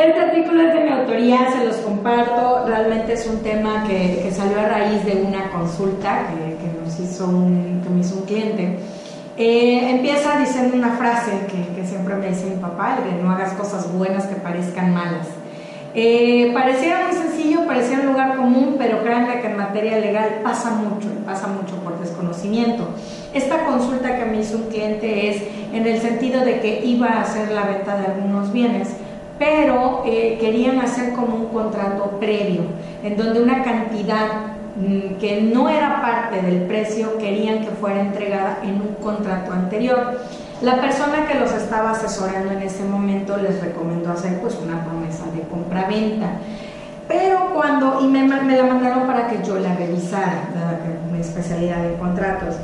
Este artículo es de mi autoría, se los comparto. Realmente es un tema que, que salió a raíz de una consulta que, que nos hizo un, que me hizo un cliente. Eh, empieza diciendo una frase que, que, siempre me dice mi papá, el de no hagas cosas buenas que parezcan malas. Eh, pareciera muy sencillo, parecía un lugar común, pero créanme que en materia legal pasa mucho, pasa mucho por desconocimiento. Esta consulta que me hizo un cliente es en el sentido de que iba a hacer la venta de algunos bienes, pero eh, querían hacer como un contrato previo, en donde una cantidad mm, que no era parte del precio querían que fuera entregada en un contrato anterior. La persona que los estaba asesorando en ese momento les recomendó hacer pues una promesa de compra-venta. Pero cuando, y me, me, la mandaron para que yo la revisara, que mi especialidad en contratos,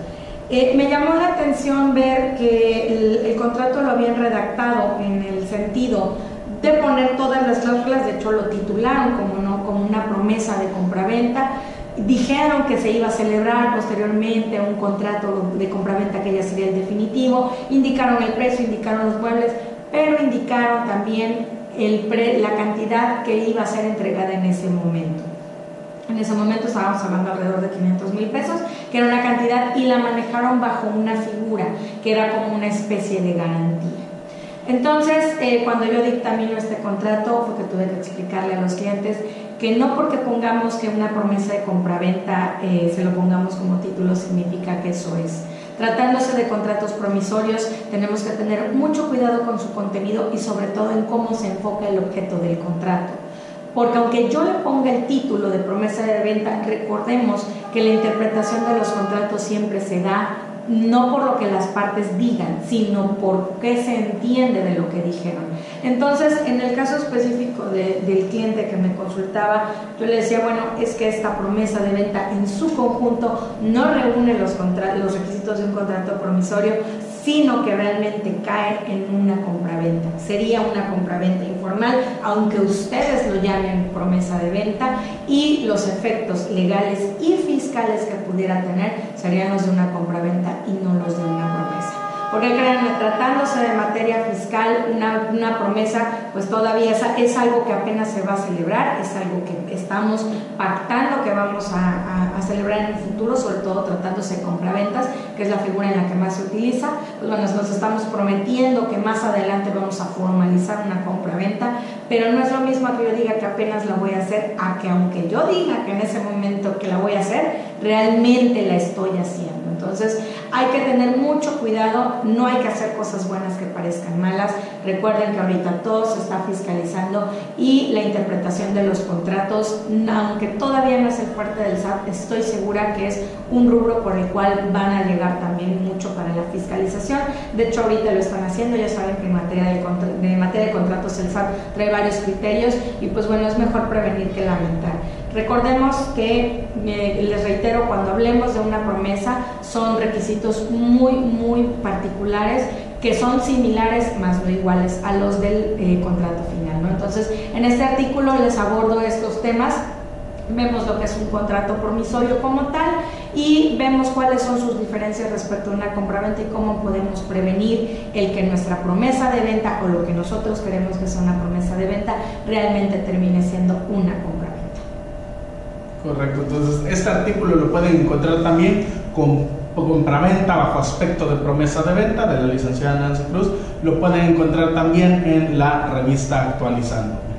eh, me llamó la atención ver que el, el, contrato lo habían redactado en el sentido de poner todas las cláusulas, de hecho lo titularon como, no, como una promesa de compraventa, dijeron que se iba a celebrar posteriormente un contrato de compraventa que ya sería el definitivo, indicaron el precio, indicaron los muebles, pero indicaron también el pre, la cantidad que iba a ser entregada en ese momento. En ese momento estábamos hablando alrededor de 500 mil pesos, que era una cantidad, y la manejaron bajo una figura, que era como una especie de garantía. Entonces, eh, cuando yo dictamino este contrato, porque tuve que explicarle a los clientes que no porque pongamos que una promesa de compraventa eh, se lo pongamos como título significa que eso es. Tratándose de contratos promisorios, tenemos que tener mucho cuidado con su contenido y sobre todo en cómo se enfoca el objeto del contrato. Porque aunque yo le ponga el título de promesa de venta, recordemos que la interpretación de los contratos siempre se da no por lo que las partes digan, sino por qué se entiende de lo que dijeron. Entonces, en el caso específico de, del cliente que me consultaba, yo le decía, bueno, es que esta promesa de venta en su conjunto no reúne los, los requisitos de un contrato promisorio, sino que realmente cae en una compraventa. Sería una compraventa informal, aunque ustedes lo llamen promesa de venta, y los efectos legales y fiscales que pudiera tener serían los de una compraventa y no los de una promesa. Porque créanme, tratándose de materia fiscal, una, una promesa, pues todavía es, es, algo que apenas se va a celebrar, es algo que estamos pactando que vamos a, a, a celebrar en el futuro, sobre todo tratándose de compraventas, que es la figura en la que más se utiliza. Pues bueno, nos estamos prometiendo que más adelante vamos a formalizar una compraventa, pero no es lo mismo que yo diga que apenas la voy a hacer, a que aunque yo diga que en ese momento que la voy a hacer, realmente la estoy haciendo. Entonces hay que tener mucho cuidado, no hay que hacer cosas buenas que parezcan malas. Recuerden que ahorita todo se está fiscalizando y la interpretación de los contratos, aunque todavía no es el fuerte del SAT, estoy segura que es un rubro por el cual van a llegar también mucho para la fiscalización. De hecho ahorita lo están haciendo, ya saben que en materia de, materia de contratos el SAT trae varios criterios y pues bueno, es mejor prevenir que lamentar. Recordemos que, eh, les reitero, cuando hablemos de una promesa, son requisitos muy, muy particulares que son similares, más no iguales, a los del eh, contrato final. ¿no? Entonces, en este artículo les abordo estos temas vemos lo que es un contrato promisorio como tal y vemos cuáles son sus diferencias respecto a una compraventa y cómo podemos prevenir el que nuestra promesa de venta o lo que nosotros queremos que sea una promesa de venta realmente termine siendo una compraventa. Correcto, entonces este artículo lo pueden encontrar también con compraventa bajo aspecto de promesa de venta de la licenciada Nancy Cruz, lo pueden encontrar también en la revista Actualizando.